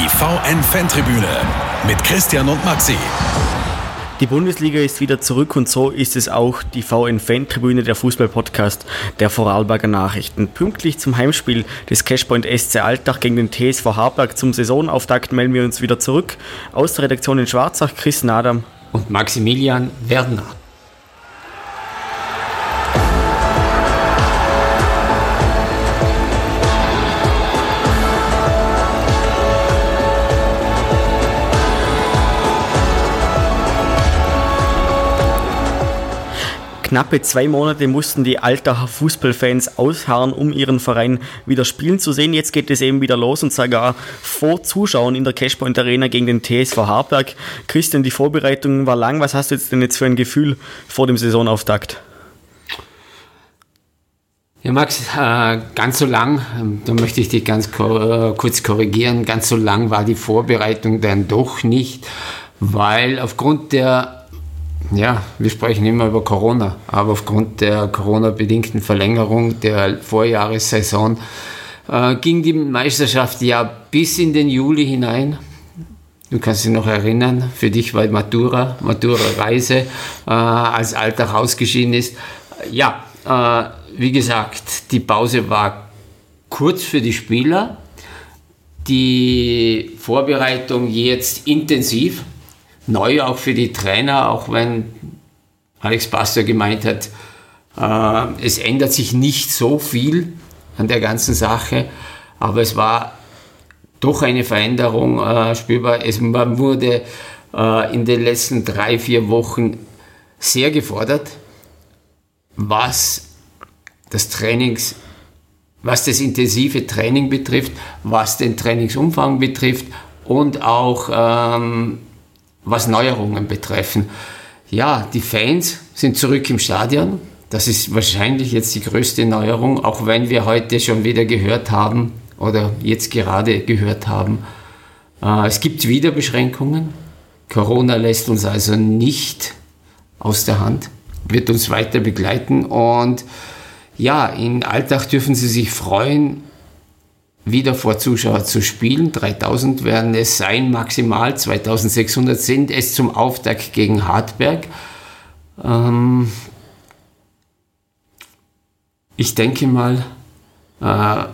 Die VN-Fantribüne mit Christian und Maxi. Die Bundesliga ist wieder zurück und so ist es auch die VN-Fantribüne der Fußball-Podcast der Vorarlberger Nachrichten. Pünktlich zum Heimspiel des Cashpoint SC Altach gegen den TSV Harberg zum Saisonauftakt melden wir uns wieder zurück. Aus der Redaktion in Schwarzach, Chris Nadam und Maximilian Werdner. Knappe zwei Monate mussten die Altacher Fußballfans ausharren, um ihren Verein wieder spielen zu sehen. Jetzt geht es eben wieder los und sogar vor Zuschauern in der Cashpoint Arena gegen den TSV Harberg. Christian, die Vorbereitung war lang. Was hast du jetzt denn jetzt für ein Gefühl vor dem Saisonauftakt? Ja, Max, äh, ganz so lang, ähm, da möchte ich dich ganz äh, kurz korrigieren, ganz so lang war die Vorbereitung dann doch nicht, weil aufgrund der ja, wir sprechen immer über Corona, aber aufgrund der Corona-bedingten Verlängerung der Vorjahressaison äh, ging die Meisterschaft ja bis in den Juli hinein. Du kannst dich noch erinnern, für dich war Matura, Matura-Reise, äh, als Alltag ausgeschieden ist. Ja, äh, wie gesagt, die Pause war kurz für die Spieler, die Vorbereitung jetzt intensiv neu auch für die Trainer, auch wenn Alex Pastor gemeint hat, äh, es ändert sich nicht so viel an der ganzen Sache, aber es war doch eine Veränderung äh, spürbar. Es, man wurde äh, in den letzten drei, vier Wochen sehr gefordert, was das Trainings, was das intensive Training betrifft, was den Trainingsumfang betrifft und auch ähm, was Neuerungen betreffen. Ja, die Fans sind zurück im Stadion. Das ist wahrscheinlich jetzt die größte Neuerung, auch wenn wir heute schon wieder gehört haben oder jetzt gerade gehört haben, äh, es gibt wieder Beschränkungen. Corona lässt uns also nicht aus der Hand, wird uns weiter begleiten und ja, in Alltag dürfen Sie sich freuen, wieder vor Zuschauern zu spielen. 3000 werden es sein, maximal 2600 sind es zum Auftakt gegen Hartberg. Ähm ich denke mal, äh,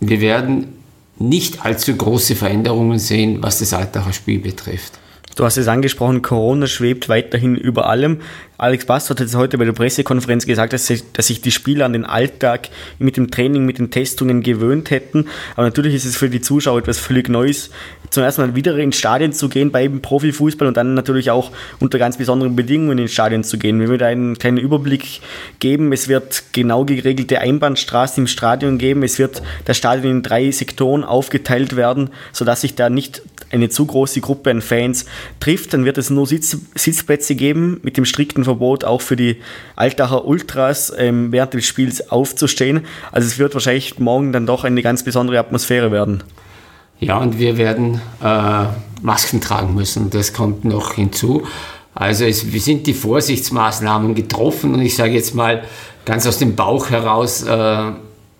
wir werden nicht allzu große Veränderungen sehen, was das Altacher Spiel betrifft. Du hast es angesprochen, Corona schwebt weiterhin über allem. Alex Bass hat jetzt heute bei der Pressekonferenz gesagt, dass sich, dass sich die Spieler an den Alltag mit dem Training, mit den Testungen gewöhnt hätten. Aber natürlich ist es für die Zuschauer etwas völlig Neues, zum ersten Mal wieder ins Stadion zu gehen beim Profifußball und dann natürlich auch unter ganz besonderen Bedingungen ins Stadion zu gehen. Wir würden einen kleinen Überblick geben. Es wird genau geregelte Einbahnstraßen im Stadion geben. Es wird das Stadion in drei Sektoren aufgeteilt werden, sodass sich da nicht eine zu große Gruppe an Fans trifft, dann wird es nur Sitz, Sitzplätze geben mit dem strikten Verbot auch für die Altacher Ultras ähm, während des Spiels aufzustehen. Also es wird wahrscheinlich morgen dann doch eine ganz besondere Atmosphäre werden. Ja, und wir werden äh, Masken tragen müssen. Das kommt noch hinzu. Also es sind die Vorsichtsmaßnahmen getroffen und ich sage jetzt mal ganz aus dem Bauch heraus, äh,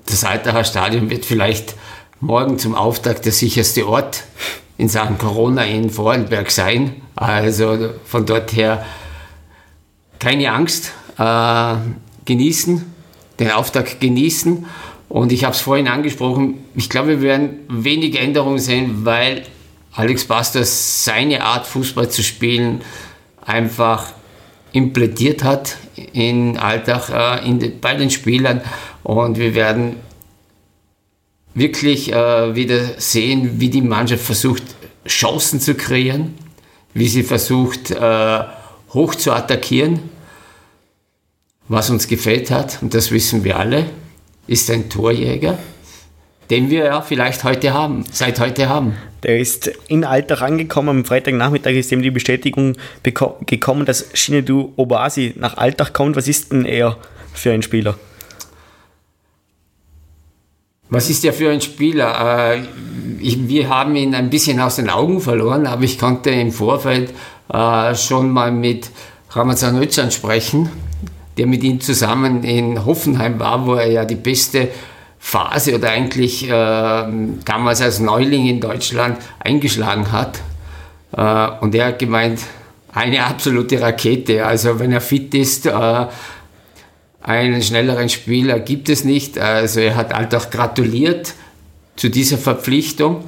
das Altacher Stadion wird vielleicht morgen zum Auftakt der sicherste Ort in Sachen Corona in Vorarlberg sein. Also von dort her keine Angst, äh, genießen, den Auftakt genießen. Und ich habe es vorhin angesprochen, ich glaube, wir werden wenige Änderungen sehen, weil Alex Bastos seine Art Fußball zu spielen einfach implementiert hat in Alltag äh, in, bei den Spielern. Und wir werden wirklich äh, wieder sehen, wie die Mannschaft versucht, Chancen zu kreieren, wie sie versucht, äh, hoch zu attackieren. Was uns gefällt hat, und das wissen wir alle, ist ein Torjäger, den wir ja vielleicht heute haben, seit heute haben. Der ist in Alltag angekommen. Am Freitagnachmittag ist ihm die Bestätigung gekommen, dass Shinedu Obasi nach Alltag kommt. Was ist denn er für ein Spieler? Was ist der für ein Spieler? Äh, ich, wir haben ihn ein bisschen aus den Augen verloren, aber ich konnte im Vorfeld äh, schon mal mit Ramazan Özcan sprechen, der mit ihm zusammen in Hoffenheim war, wo er ja die beste Phase oder eigentlich äh, damals als Neuling in Deutschland eingeschlagen hat. Äh, und er hat gemeint, eine absolute Rakete. Also wenn er fit ist, äh, einen schnelleren Spieler gibt es nicht. Also er hat halt auch gratuliert zu dieser Verpflichtung.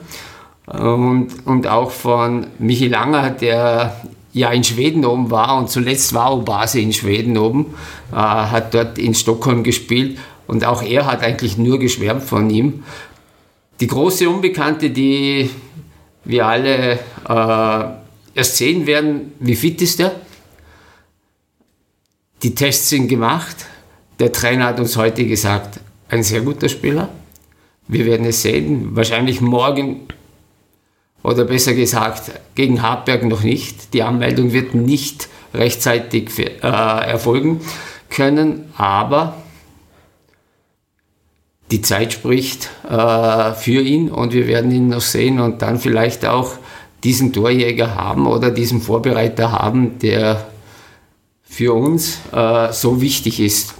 Und, und auch von Michi Langer, der ja in Schweden oben war und zuletzt war Obase in Schweden oben, äh, hat dort in Stockholm gespielt und auch er hat eigentlich nur geschwärmt von ihm. Die große Unbekannte, die wir alle äh, erst sehen werden, wie fit ist er. Die Tests sind gemacht. Der Trainer hat uns heute gesagt, ein sehr guter Spieler. Wir werden es sehen. Wahrscheinlich morgen oder besser gesagt gegen Hartberg noch nicht. Die Anmeldung wird nicht rechtzeitig äh, erfolgen können, aber die Zeit spricht äh, für ihn und wir werden ihn noch sehen und dann vielleicht auch diesen Torjäger haben oder diesen Vorbereiter haben, der für uns äh, so wichtig ist.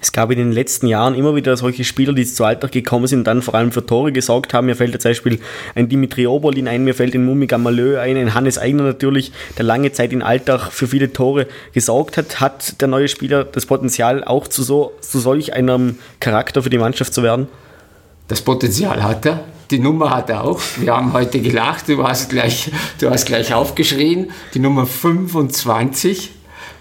Es gab in den letzten Jahren immer wieder solche Spieler, die zu Alltag gekommen sind und dann vor allem für Tore gesorgt haben. Mir fällt zum Beispiel ein Dimitri Oberlin ein, mir fällt ein Mumi Gamalö ein, ein Hannes Eigner natürlich, der lange Zeit in Alltag für viele Tore gesorgt hat. Hat der neue Spieler das Potenzial, auch zu, so, zu solch einem Charakter für die Mannschaft zu werden? Das Potenzial hat er. Die Nummer hat er auch. Wir haben heute gelacht, du hast gleich, du hast gleich aufgeschrien. Die Nummer 25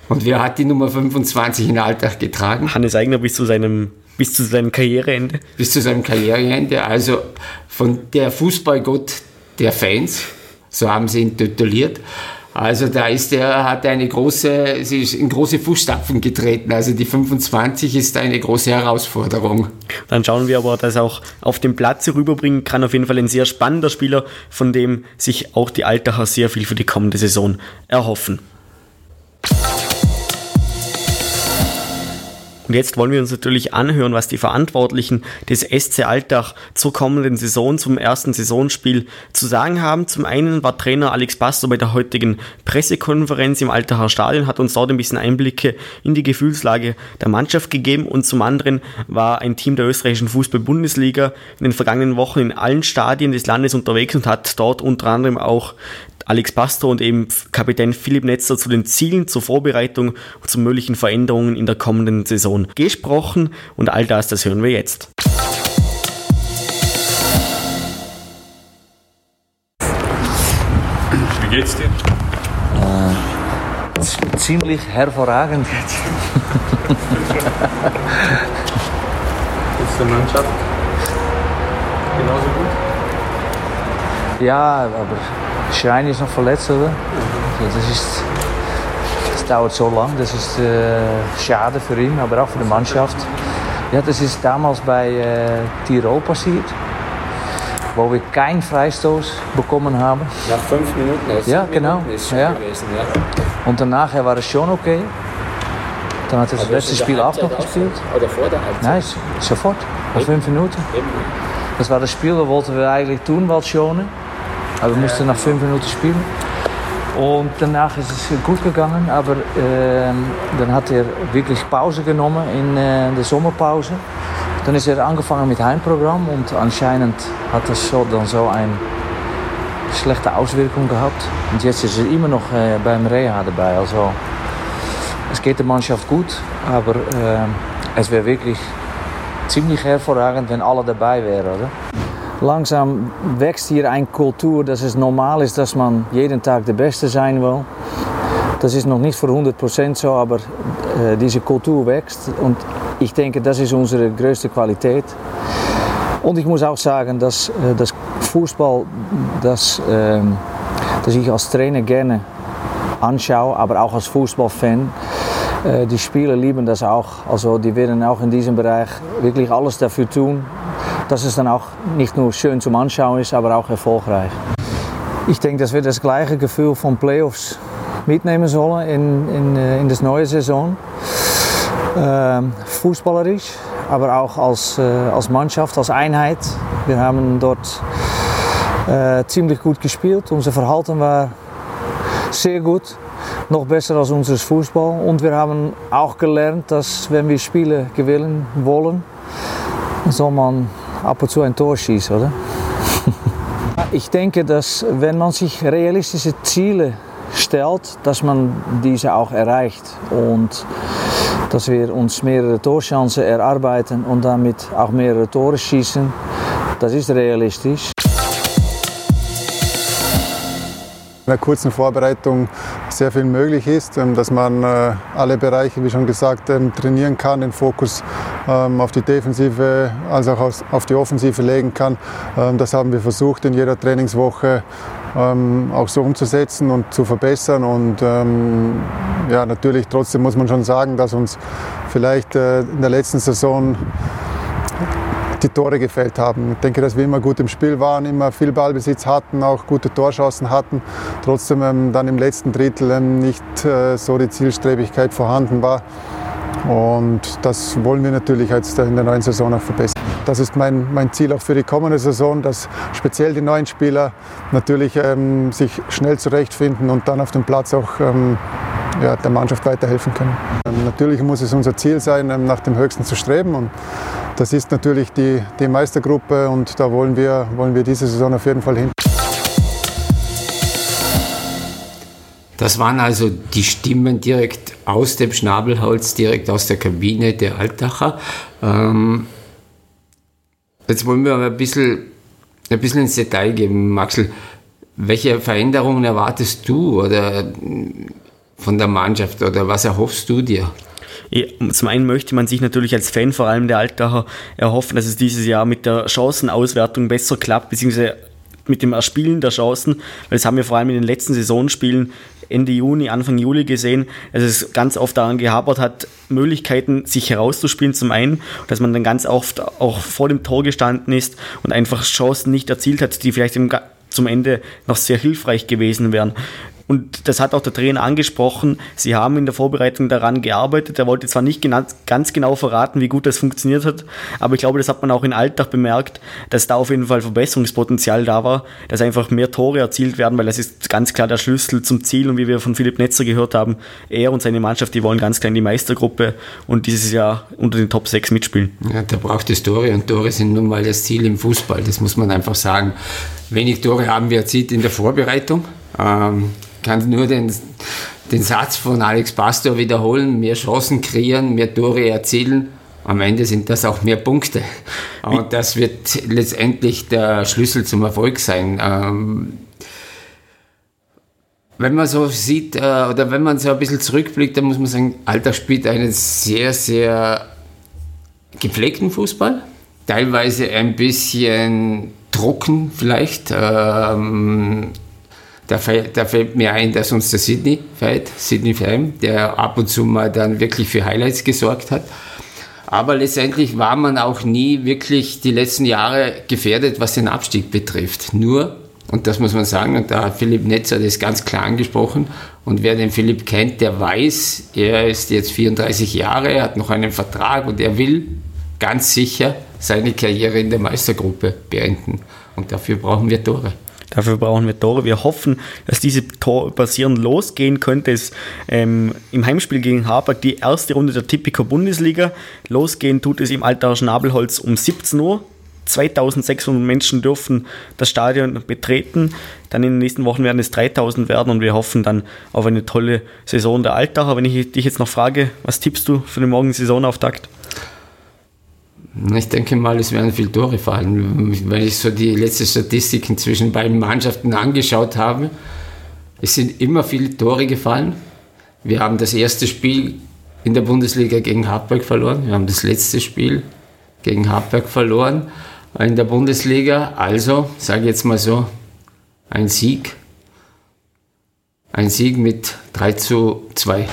und wer hat die Nummer 25 in Alltag getragen? Hannes Eigner bis zu seinem bis zu seinem Karriereende. Bis zu seinem Karriereende. Also von der Fußballgott der Fans, so haben sie ihn tituliert. Also da ist er, hat eine große, sie ist in große Fußstapfen getreten. Also die 25 ist eine große Herausforderung. Dann schauen wir aber, dass er auch auf dem Platz rüberbringen kann. Auf jeden Fall ein sehr spannender Spieler, von dem sich auch die Altacher sehr viel für die kommende Saison erhoffen. Und jetzt wollen wir uns natürlich anhören, was die Verantwortlichen des SC Altach zur kommenden Saison, zum ersten Saisonspiel zu sagen haben. Zum einen war Trainer Alex Basto bei der heutigen Pressekonferenz im Altacher Stadion, hat uns dort ein bisschen Einblicke in die Gefühlslage der Mannschaft gegeben und zum anderen war ein Team der österreichischen Fußball-Bundesliga in den vergangenen Wochen in allen Stadien des Landes unterwegs und hat dort unter anderem auch Alex Pastor und eben Kapitän Philipp Netzer zu den Zielen, zur Vorbereitung und zu möglichen Veränderungen in der kommenden Saison gesprochen und all das, das hören wir jetzt. Wie geht's dir? Äh, ziemlich hervorragend. Ist der Mannschaft genauso gut? Ja, aber Schein ist noch verletzt, oder? Das, ist, das dauert so lang, das ist äh, schade für ihn, aber auch für die Mannschaft. Ja, das ist damals bei äh, Tirol passiert, wo wir keinen Freistoß bekommen haben. Nach fünf Minuten ist Ja, genau. Ist ja. gewesen, ja. Und danach war es schon okay. Dann hat er das letzte Spiel auch noch gespielt. Oder vor der Halbzeit? Nein, sofort, nach fünf Minuten. Das war das Spiel, das wollten wir eigentlich tun, weil schonen. Aber wir mussten nach fünf Minuten spielen. Und danach ist es gut gegangen, aber äh, dann hat er wirklich Pause genommen in äh, der Sommerpause. Dann ist er angefangen mit Heimprogramm und anscheinend hat das so, dann so eine schlechte Auswirkung gehabt. Und jetzt ist er immer noch äh, beim Reha dabei. Also es geht der Mannschaft gut, aber es wäre wirklich ziemlich hervorragend, wenn alle dabei wären, oder? Langsam wächst hier eine Kultur, dass es normal ist, dass man jeden Tag der Beste sein will. Das ist noch nicht für 100% so, aber äh, diese Kultur wächst und ich denke, das ist unsere größte Qualität. Und ich muss auch sagen, dass äh, das Fußball, das, äh, das ich als Trainer gerne anschaue, aber auch als Fußballfan, äh, die Spieler lieben das auch. Also die werden auch in diesem Bereich wirklich alles dafür tun, dass es dann auch nicht nur schön zum Anschauen ist, aber auch erfolgreich. Ich denke, dass wir das gleiche Gefühl von Playoffs mitnehmen sollen in, in, äh, in das neue Saison. Ähm, fußballerisch, aber auch als, äh, als Mannschaft, als Einheit. Wir haben dort äh, ziemlich gut gespielt. Unser Verhalten war sehr gut, noch besser als unser Fußball. Und wir haben auch gelernt, dass wenn wir Spiele gewinnen wollen, soll man ab und zu ein Tor schießen, oder? Ich denke, dass wenn man sich realistische Ziele stellt, dass man diese auch erreicht und dass wir uns mehrere Torchancen erarbeiten und damit auch mehrere Tore schießen. Das ist realistisch. In der kurzen Vorbereitung sehr viel möglich ist, ähm, dass man äh, alle Bereiche, wie schon gesagt, ähm, trainieren kann, den Fokus auf die Defensive als auch auf die Offensive legen kann. Das haben wir versucht in jeder Trainingswoche auch so umzusetzen und zu verbessern. Und ja, natürlich trotzdem muss man schon sagen, dass uns vielleicht äh, in der letzten Saison die Tore gefällt haben. Ich denke, dass wir immer gut im Spiel waren, immer viel Ballbesitz hatten, auch gute Torschancen hatten. Trotzdem ähm, dann im letzten Drittel ähm, nicht äh, so die Zielstrebigkeit vorhanden war. Und das wollen wir natürlich jetzt in der neuen Saison auch verbessern. Das ist mein, mein Ziel auch für die kommende Saison, dass speziell die neuen Spieler natürlich ähm, sich schnell zurechtfinden und dann auf dem Platz auch ähm, ja, der Mannschaft weiterhelfen können. Ähm, natürlich muss es unser Ziel sein, ähm, nach dem Höchsten zu streben. Und das ist natürlich die, die Meistergruppe und da wollen wir, wollen wir diese Saison auf jeden Fall hin. Das waren also die Stimmen direkt aus dem Schnabelholz, direkt aus der Kabine der Altacher. Ähm, jetzt wollen wir ein bisschen, ein bisschen ins Detail gehen, Maxel. Welche Veränderungen erwartest du oder von der Mannschaft oder was erhoffst du dir? Zum einen möchte man sich natürlich als Fan vor allem der Altacher erhoffen, dass es dieses Jahr mit der Chancenauswertung besser klappt, beziehungsweise mit dem Erspielen der Chancen, weil das haben wir vor allem in den letzten Saisonspielen Ende Juni, Anfang Juli gesehen, dass es ganz oft daran gehabert hat, Möglichkeiten sich herauszuspielen zum einen, dass man dann ganz oft auch vor dem Tor gestanden ist und einfach Chancen nicht erzielt hat, die vielleicht zum Ende noch sehr hilfreich gewesen wären. Und das hat auch der Trainer angesprochen. Sie haben in der Vorbereitung daran gearbeitet. Er wollte zwar nicht ganz genau verraten, wie gut das funktioniert hat, aber ich glaube, das hat man auch in Alltag bemerkt, dass da auf jeden Fall Verbesserungspotenzial da war, dass einfach mehr Tore erzielt werden, weil das ist ganz klar der Schlüssel zum Ziel. Und wie wir von Philipp Netzer gehört haben, er und seine Mannschaft, die wollen ganz klar in die Meistergruppe und dieses Jahr unter den Top 6 mitspielen. Ja, da braucht es Tore und Tore sind nun mal das Ziel im Fußball. Das muss man einfach sagen. Wenig Tore haben wir erzielt in der Vorbereitung. Ähm, kann nur den, den Satz von Alex Pastor wiederholen, mehr Chancen kreieren, mehr Tore erzielen. Am Ende sind das auch mehr Punkte. Und das wird letztendlich der Schlüssel zum Erfolg sein. Ähm, wenn man so sieht, äh, oder wenn man so ein bisschen zurückblickt, dann muss man sagen, Alter spielt einen sehr, sehr gepflegten Fußball. Teilweise ein bisschen trocken vielleicht. Ähm, da fällt, da fällt, mir ein, dass uns der Sydney fällt, Sydney Fram, der ab und zu mal dann wirklich für Highlights gesorgt hat. Aber letztendlich war man auch nie wirklich die letzten Jahre gefährdet, was den Abstieg betrifft. Nur, und das muss man sagen, und da hat Philipp Netzer das ganz klar angesprochen, und wer den Philipp kennt, der weiß, er ist jetzt 34 Jahre, er hat noch einen Vertrag und er will ganz sicher seine Karriere in der Meistergruppe beenden. Und dafür brauchen wir Tore. Dafür brauchen wir Tore. Wir hoffen, dass diese Tor basieren losgehen könnte. Es ähm, im Heimspiel gegen Harburg die erste Runde der Tipico Bundesliga. Losgehen tut es im Alter Schnabelholz um 17 Uhr. 2600 Menschen dürfen das Stadion betreten. Dann in den nächsten Wochen werden es 3000 werden und wir hoffen dann auf eine tolle Saison der Altacher. Wenn ich dich jetzt noch frage, was tippst du für den morgen Saisonauftakt? Ich denke mal, es werden viele Tore fallen. Wenn ich so die letzten Statistiken zwischen beiden Mannschaften angeschaut habe, es sind immer viele Tore gefallen. Wir haben das erste Spiel in der Bundesliga gegen Hartberg verloren. Wir haben das letzte Spiel gegen Hartberg verloren in der Bundesliga. Also, sage ich jetzt mal so, ein Sieg. Ein Sieg mit 3 zu 2.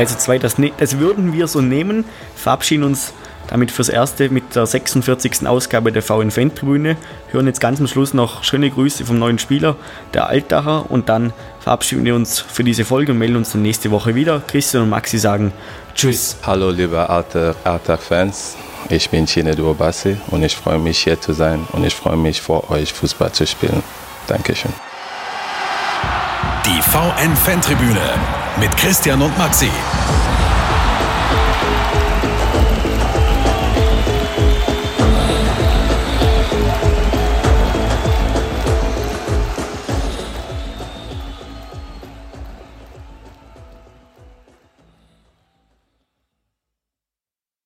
3 zu 2, das, ne-, das würden wir so nehmen, verabschieden uns damit fürs Erste mit der 46. Ausgabe der VN Fan-Tribüne. Hören jetzt ganz am Schluss noch schöne Grüße vom neuen Spieler, der Altacher. Und dann verabschieden wir uns für diese Folge und melden uns dann nächste Woche wieder. Christian und Maxi sagen Tschüss. Hallo liebe Altach-Fans, ich bin Chinedu Obasi und ich freue mich hier zu sein und ich freue mich vor euch Fußball zu spielen. Dankeschön. Die VN Fantribüne mit Christian und Maxi.